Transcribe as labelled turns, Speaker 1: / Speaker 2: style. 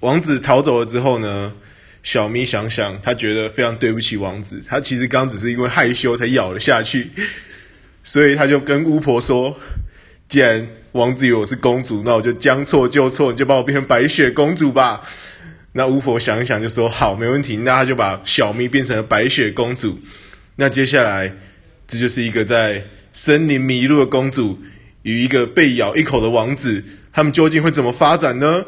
Speaker 1: 王子逃走了之后呢，小咪想想，他觉得非常对不起王子，他其实刚只是因为害羞才咬了下去，所以他就跟巫婆说：“既然王子以为我是公主，那我就将错就错，你就把我变成白雪公主吧。”那巫婆想一想就说：“好，没问题。”那他就把小咪变成了白雪公主。那接下来，这就是一个在森林迷路的公主与一个被咬一口的王子，他们究竟会怎么发展呢？